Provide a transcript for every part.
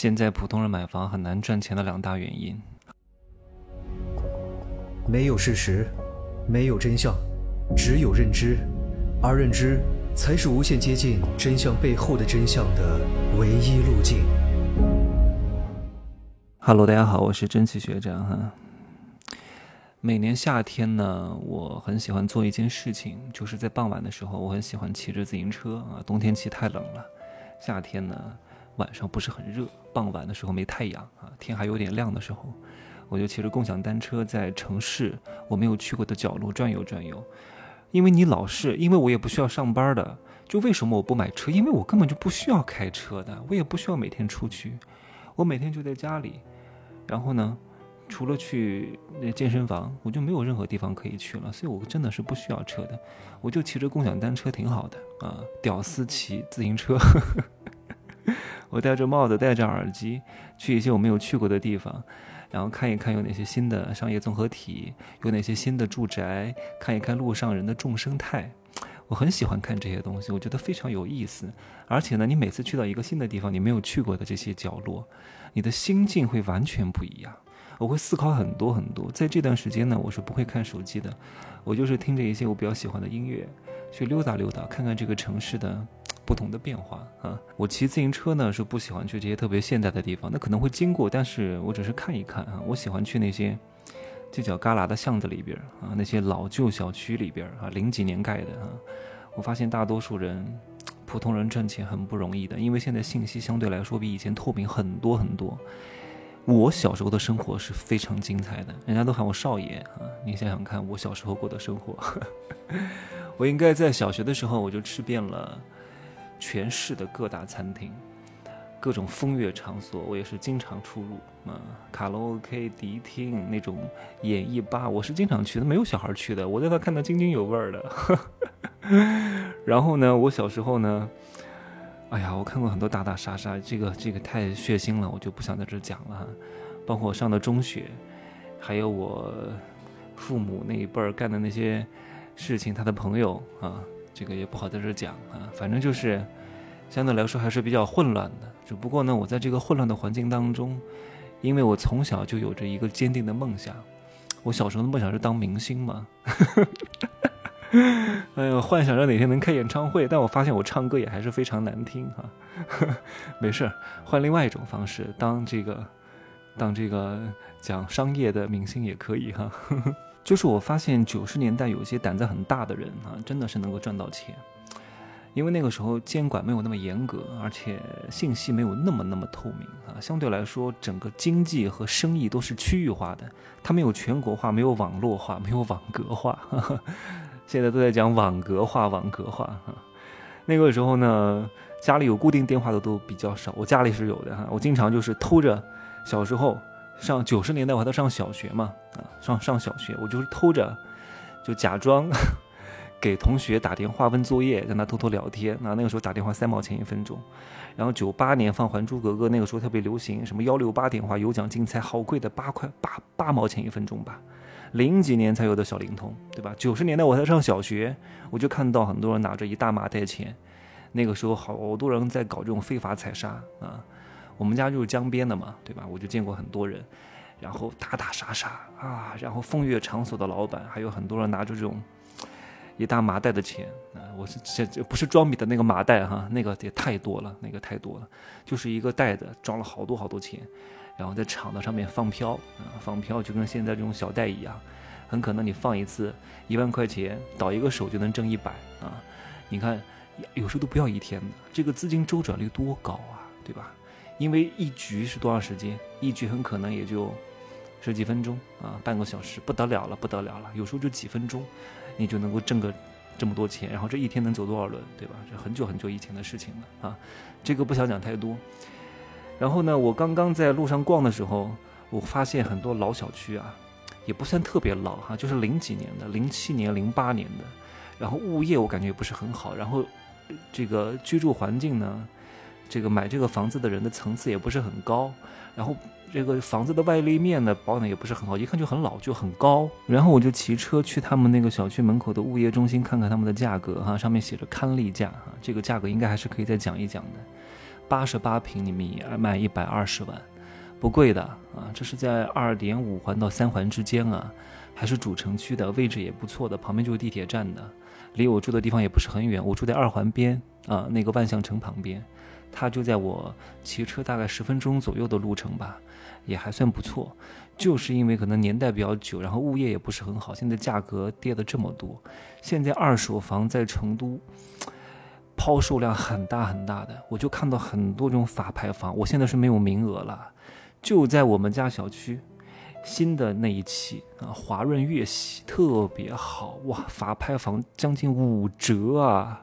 现在普通人买房很难赚钱的两大原因。没有事实，没有真相，只有认知，而认知才是无限接近真相背后的真相的唯一路径。Hello，大家好，我是蒸汽学长哈。每年夏天呢，我很喜欢做一件事情，就是在傍晚的时候，我很喜欢骑着自行车啊。冬天骑太冷了，夏天呢。晚上不是很热，傍晚的时候没太阳啊，天还有点亮的时候，我就骑着共享单车在城市我没有去过的角落转悠转悠。因为你老是，因为我也不需要上班的，就为什么我不买车？因为我根本就不需要开车的，我也不需要每天出去，我每天就在家里。然后呢，除了去那健身房，我就没有任何地方可以去了，所以我真的是不需要车的，我就骑着共享单车挺好的啊，屌丝骑自行车。我戴着帽子，戴着耳机，去一些我没有去过的地方，然后看一看有哪些新的商业综合体，有哪些新的住宅，看一看路上人的众生态。我很喜欢看这些东西，我觉得非常有意思。而且呢，你每次去到一个新的地方，你没有去过的这些角落，你的心境会完全不一样。我会思考很多很多。在这段时间呢，我是不会看手机的，我就是听着一些我比较喜欢的音乐，去溜达溜达，看看这个城市的。不同的变化啊！我骑自行车呢是不喜欢去这些特别现代的地方，那可能会经过，但是我只是看一看啊。我喜欢去那些犄角旮旯的巷子里边啊，那些老旧小区里边啊，零几年盖的啊。我发现大多数人，普通人赚钱很不容易的，因为现在信息相对来说比以前透明很多很多。我小时候的生活是非常精彩的，人家都喊我少爷啊。你想想看，我小时候过的生活，我应该在小学的时候我就吃遍了。全市的各大餐厅，各种风月场所，我也是经常出入啊。卡拉 OK、迪厅那种演艺吧，我是经常去的，没有小孩去的，我在那看得津津有味的。然后呢，我小时候呢，哎呀，我看过很多打打杀杀，这个这个太血腥了，我就不想在这讲了。包括我上的中学，还有我父母那一辈儿干的那些事情，他的朋友啊。这个也不好在这讲啊，反正就是相对来说还是比较混乱的。只不过呢，我在这个混乱的环境当中，因为我从小就有着一个坚定的梦想。我小时候的梦想是当明星嘛，哎呦，幻想着哪天能开演唱会。但我发现我唱歌也还是非常难听哈。没事儿，换另外一种方式，当这个当这个讲商业的明星也可以哈。就是我发现九十年代有些胆子很大的人啊，真的是能够赚到钱，因为那个时候监管没有那么严格，而且信息没有那么那么透明啊。相对来说，整个经济和生意都是区域化的，它没有全国化，没有网络化，没有网格化。现在都在讲网格化，网格化哈。那个时候呢，家里有固定电话的都比较少，我家里是有的哈。我经常就是偷着，小时候。上九十年代我还在上小学嘛，啊，上上小学，我就是偷着，就假装 给同学打电话问作业，让他偷偷聊天。那那个时候打电话三毛钱一分钟，然后九八年放《还珠格格》，那个时候特别流行，什么幺六八电话有奖竞猜，好贵的八块八八毛钱一分钟吧。零几年才有的小灵通，对吧？九十年代我才上小学，我就看到很多人拿着一大麻袋钱，那个时候好多人在搞这种非法采砂啊。我们家就是江边的嘛，对吧？我就见过很多人，然后打打杀杀啊，然后风月场所的老板，还有很多人拿着这种一大麻袋的钱啊。我是这这不是装米的那个麻袋哈，那个也太多了，那个太多了，就是一个袋子装了好多好多钱，然后在场子上面放飘啊，放飘就跟现在这种小袋一样，很可能你放一次一万块钱，倒一个手就能挣一百啊。你看，有时候都不要一天的，这个资金周转率多高啊，对吧？因为一局是多长时间？一局很可能也就十几分钟啊，半个小时，不得了了，不得了了。有时候就几分钟，你就能够挣个这么多钱，然后这一天能走多少轮，对吧？这很久很久以前的事情了啊，这个不想讲太多。然后呢，我刚刚在路上逛的时候，我发现很多老小区啊，也不算特别老哈，就是零几年的，零七年、零八年的，然后物业我感觉也不是很好，然后这个居住环境呢。这个买这个房子的人的层次也不是很高，然后这个房子的外立面呢保养也不是很好，一看就很老，就很高。然后我就骑车去他们那个小区门口的物业中心看看他们的价格哈，上面写着“看例价”哈，这个价格应该还是可以再讲一讲的。八十八平米卖一百二十万，不贵的啊。这是在二点五环到三环之间啊，还是主城区的位置也不错的，旁边就是地铁站的，离我住的地方也不是很远，我住在二环边啊，那个万象城旁边，它就在我骑车大概十分钟左右的路程吧，也还算不错。就是因为可能年代比较久，然后物业也不是很好，现在价格跌了这么多。现在二手房在成都抛售量很大很大的，我就看到很多这种法拍房，我现在是没有名额了。就在我们家小区新的那一期啊，华润悦玺特别好哇，法拍房将近五折啊。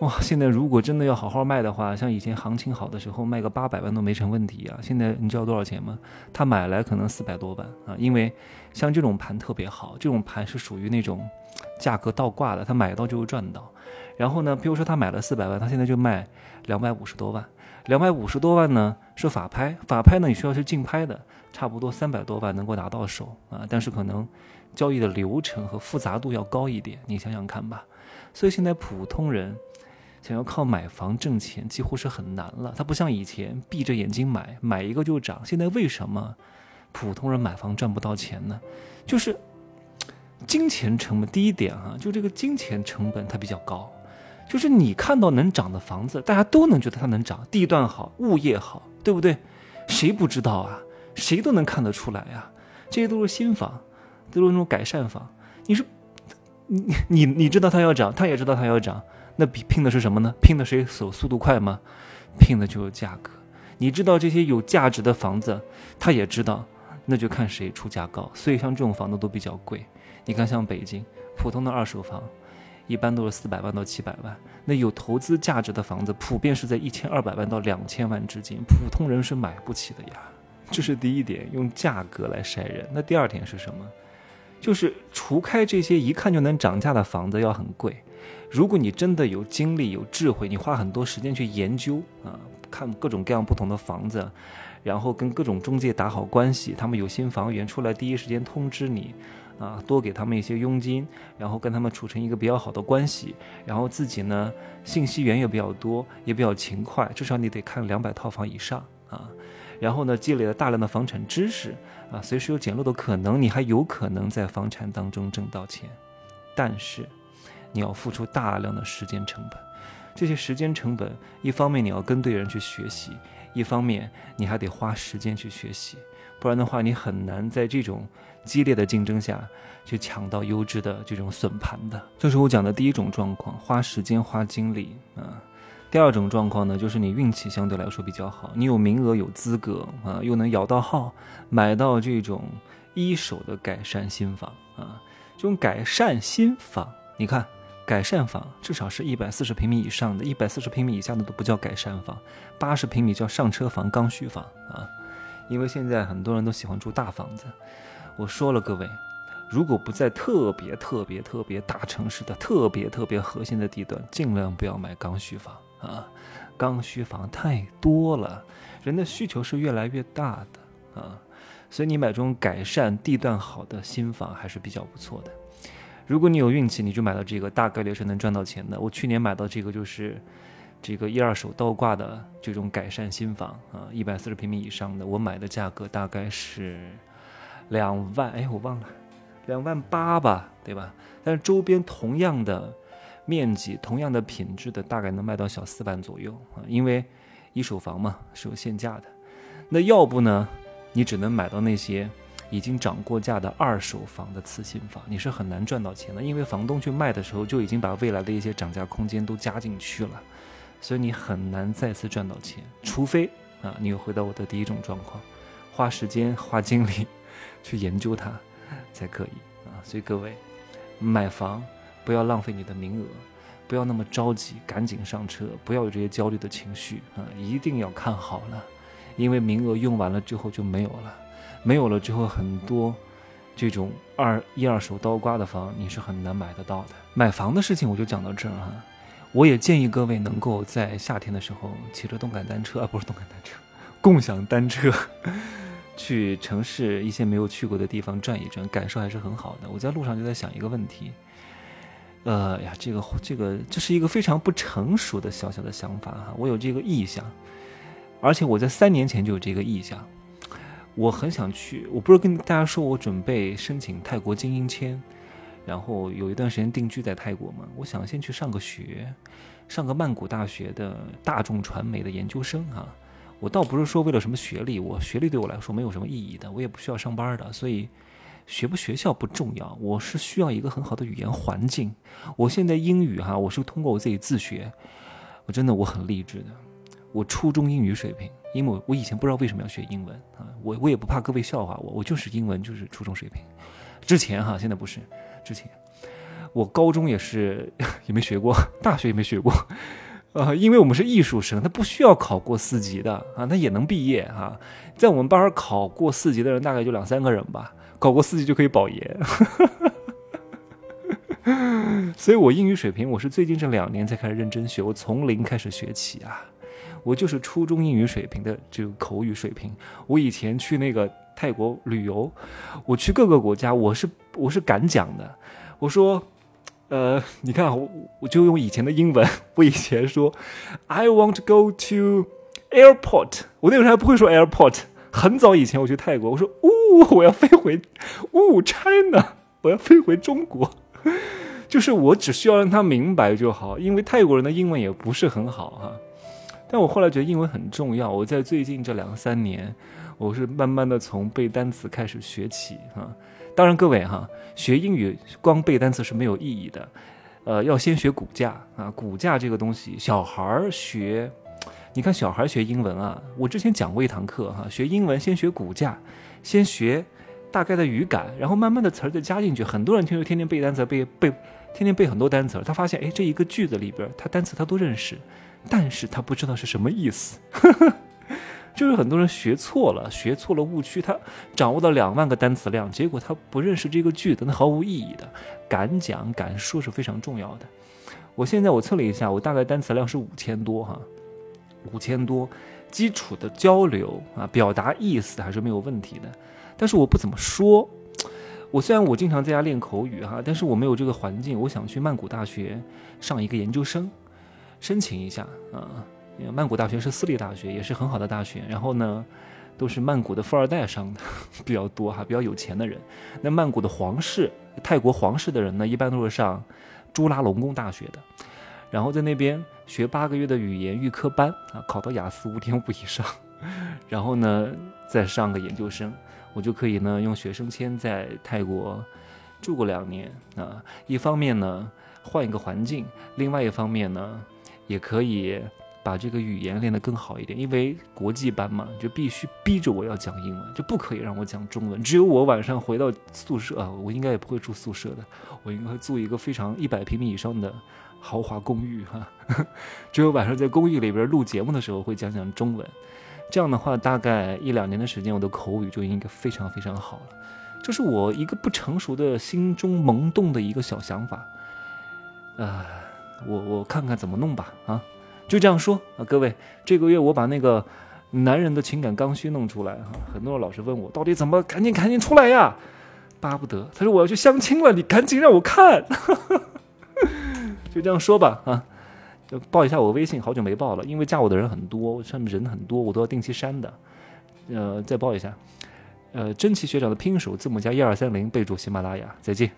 哇，现在如果真的要好好卖的话，像以前行情好的时候卖个八百万都没成问题啊。现在你知道多少钱吗？他买来可能四百多万啊，因为像这种盘特别好，这种盘是属于那种价格倒挂的，他买到就会赚到。然后呢，比如说他买了四百万，他现在就卖两百五十多万，两百五十多万呢是法拍，法拍呢你需要是竞拍的，差不多三百多万能够拿到手啊，但是可能交易的流程和复杂度要高一点，你想想看吧。所以现在普通人。想要靠买房挣钱几乎是很难了。它不像以前闭着眼睛买，买一个就涨。现在为什么普通人买房赚不到钱呢？就是金钱成本。第一点啊，就这个金钱成本它比较高。就是你看到能涨的房子，大家都能觉得它能涨，地段好，物业好，对不对？谁不知道啊？谁都能看得出来呀。这些都是新房，都是那种改善房。你说，你你你知道它要涨，他也知道它要涨。那比拼的是什么呢？拼的谁手速度快吗？拼的就是价格。你知道这些有价值的房子，他也知道，那就看谁出价高。所以像这种房子都比较贵。你看，像北京普通的二手房，一般都是四百万到七百万。那有投资价值的房子，普遍是在一千二百万到两千万之间，普通人是买不起的呀。这是第一点，用价格来筛人。那第二点是什么？就是除开这些一看就能涨价的房子要很贵。如果你真的有精力、有智慧，你花很多时间去研究啊，看各种各样不同的房子，然后跟各种中介打好关系，他们有新房源出来，第一时间通知你，啊，多给他们一些佣金，然后跟他们处成一个比较好的关系，然后自己呢信息源也比较多，也比较勤快，至少你得看两百套房以上啊，然后呢积累了大量的房产知识啊，随时有捡漏的可能，你还有可能在房产当中挣到钱，但是。你要付出大量的时间成本，这些时间成本，一方面你要跟对人去学习，一方面你还得花时间去学习，不然的话，你很难在这种激烈的竞争下去抢到优质的这种笋盘的。这是我讲的第一种状况，花时间花精力啊。第二种状况呢，就是你运气相对来说比较好，你有名额有资格啊，又能摇到号，买到这种一手的改善新房啊，这种改善新房，你看。改善房至少是一百四十平米以上的，一百四十平米以下的都不叫改善房，八十平米叫上车房、刚需房啊。因为现在很多人都喜欢住大房子。我说了，各位，如果不在特别特别特别大城市的特别特别核心的地段，尽量不要买刚需房啊。刚需房太多了，人的需求是越来越大的啊，所以你买这种改善地段好的新房还是比较不错的。如果你有运气，你就买到这个，大概率是能赚到钱的。我去年买到这个就是这个一二手倒挂的这种改善新房啊，一百四十平米以上的，我买的价格大概是两万，哎，我忘了，两万八吧，对吧？但是周边同样的面积、同样的品质的，大概能卖到小四万左右啊，因为一手房嘛是有限价的。那要不呢，你只能买到那些。已经涨过价的二手房的次新房，你是很难赚到钱的，因为房东去卖的时候就已经把未来的一些涨价空间都加进去了，所以你很难再次赚到钱，除非啊，你又回到我的第一种状况，花时间花精力去研究它才可以啊。所以各位买房不要浪费你的名额，不要那么着急，赶紧上车，不要有这些焦虑的情绪啊，一定要看好了，因为名额用完了之后就没有了。没有了之后，很多这种二一二手刀刮的房，你是很难买得到的。买房的事情我就讲到这儿哈。我也建议各位能够在夏天的时候骑着动感单车啊，不是动感单车，共享单车，去城市一些没有去过的地方转一转，感受还是很好的。我在路上就在想一个问题：呃呀，这个这个这是一个非常不成熟的小小的想法哈，我有这个意向，而且我在三年前就有这个意向，我很想去，我不是跟大家说我准备申请泰国精英签，然后有一段时间定居在泰国嘛，我想先去上个学，上个曼谷大学的大众传媒的研究生哈，我倒不是说为了什么学历，我学历对我来说没有什么意义的，我也不需要上班的，所以。学不学校不重要，我是需要一个很好的语言环境。我现在英语哈，我是通过我自己自学，我真的我很励志的。我初中英语水平，因为我以前不知道为什么要学英文啊，我我也不怕各位笑话我，我就是英文就是初中水平。之前哈，现在不是，之前我高中也是 也没学过，大学也没学过，呃，因为我们是艺术生，他不需要考过四级的啊，他也能毕业哈。在我们班考过四级的人大概就两三个人吧。考过四级就可以保研，所以我英语水平我是最近这两年才开始认真学，我从零开始学起啊，我就是初中英语水平的这个口语水平。我以前去那个泰国旅游，我去各个国家，我是我是敢讲的。我说，呃，你看我我就用以前的英文，我以前说，I want to go to airport，我那个时候还不会说 airport。很早以前我去泰国，我说呜，我要飞回呜 China，我要飞回中国，就是我只需要让他明白就好，因为泰国人的英文也不是很好哈。但我后来觉得英文很重要，我在最近这两三年，我是慢慢的从背单词开始学起哈。当然各位哈，学英语光背单词是没有意义的，呃，要先学骨架啊，骨架这个东西，小孩儿学。你看小孩儿学英文啊，我之前讲过一堂课哈，学英文先学骨架，先学大概的语感，然后慢慢的词儿再加进去。很多人听说天天背单词，背背天天背很多单词，他发现哎，这一个句子里边他单词他都认识，但是他不知道是什么意思。就是很多人学错了，学错了误区，他掌握了两万个单词量，结果他不认识这个句子，那毫无意义的。敢讲敢说是非常重要的。我现在我测了一下，我大概单词量是五千多哈。五千多，基础的交流啊，表达意思还是没有问题的。但是我不怎么说。我虽然我经常在家练口语哈，但是我没有这个环境。我想去曼谷大学上一个研究生，申请一下啊。因为曼谷大学是私立大学，也是很好的大学。然后呢，都是曼谷的富二代上的 比较多哈，比较有钱的人。那曼谷的皇室，泰国皇室的人呢，一般都是上朱拉隆功大学的。然后在那边学八个月的语言预科班啊，考到雅思五点五以上，然后呢再上个研究生，我就可以呢用学生签在泰国住过两年啊。一方面呢换一个环境，另外一方面呢也可以把这个语言练得更好一点。因为国际班嘛，就必须逼着我要讲英文，就不可以让我讲中文。只有我晚上回到宿舍啊，我应该也不会住宿舍的，我应该会租一个非常一百平米以上的。豪华公寓哈，只有晚上在公寓里边录节目的时候会讲讲中文，这样的话大概一两年的时间，我的口语就应该非常非常好了。这是我一个不成熟的心中萌动的一个小想法，呃，我我看看怎么弄吧啊，就这样说啊，各位，这个月我把那个男人的情感刚需弄出来哈，很多人老是问我到底怎么赶紧赶紧出来呀，巴不得他说我要去相亲了，你赶紧让我看。就这样说吧，啊，就报一下我微信，好久没报了，因为加我的人很多，上面人很多，我都要定期删的。呃，再报一下，呃，真奇学长的拼手字母加一二三零，备注喜马拉雅，再见。